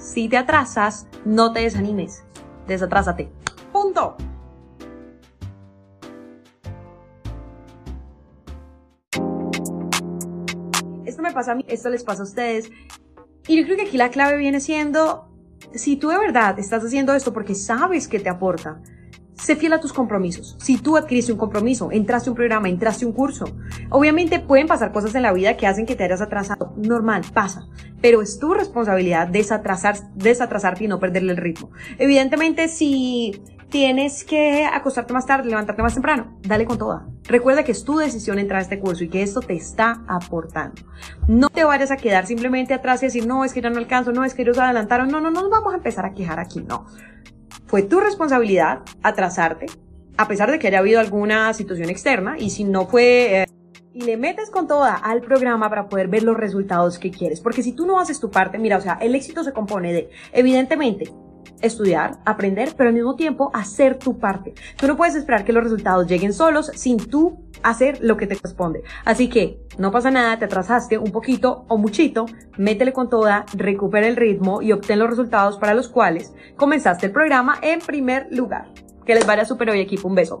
Si te atrasas, no te desanimes. Desatrásate. Punto. Esto me pasa a mí, esto les pasa a ustedes. Y yo creo que aquí la clave viene siendo, si tú de verdad estás haciendo esto porque sabes que te aporta, sé fiel a tus compromisos. Si tú adquiriste un compromiso, entraste a un programa, entraste a un curso, obviamente pueden pasar cosas en la vida que hacen que te hayas atrasado. Normal, pasa. Pero es tu responsabilidad desatrasar, desatrasarte y no perderle el ritmo. Evidentemente, si tienes que acostarte más tarde, levantarte más temprano, dale con toda. Recuerda que es tu decisión entrar a este curso y que esto te está aportando. No te vayas a quedar simplemente atrás y decir, no, es que ya no alcanzo, no, es que ellos adelantaron, no, no, no nos vamos a empezar a quejar aquí, no. Fue tu responsabilidad atrasarte, a pesar de que haya habido alguna situación externa, y si no fue... Eh, y le metes con toda al programa para poder ver los resultados que quieres. Porque si tú no haces tu parte, mira, o sea, el éxito se compone de, evidentemente, estudiar, aprender, pero al mismo tiempo hacer tu parte. Tú no puedes esperar que los resultados lleguen solos sin tú hacer lo que te corresponde. Así que no pasa nada, te atrasaste un poquito o muchito, métele con toda, recupera el ritmo y obtén los resultados para los cuales comenzaste el programa en primer lugar. Que les vaya súper hoy equipo, un beso.